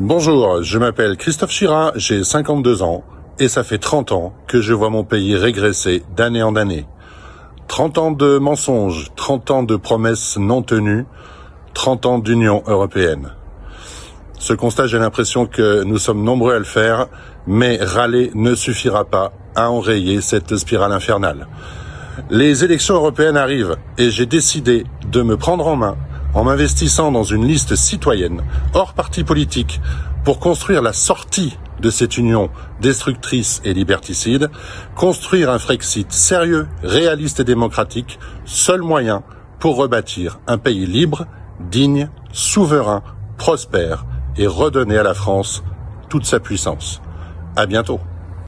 Bonjour, je m'appelle Christophe Chira, j'ai 52 ans et ça fait 30 ans que je vois mon pays régresser d'année en année. 30 ans de mensonges, 30 ans de promesses non tenues, 30 ans d'Union européenne. Ce constat, j'ai l'impression que nous sommes nombreux à le faire, mais râler ne suffira pas à enrayer cette spirale infernale. Les élections européennes arrivent et j'ai décidé de me prendre en main en m'investissant dans une liste citoyenne, hors parti politique, pour construire la sortie de cette union destructrice et liberticide, construire un Frexit sérieux, réaliste et démocratique, seul moyen pour rebâtir un pays libre, digne, souverain, prospère et redonner à la France toute sa puissance. À bientôt.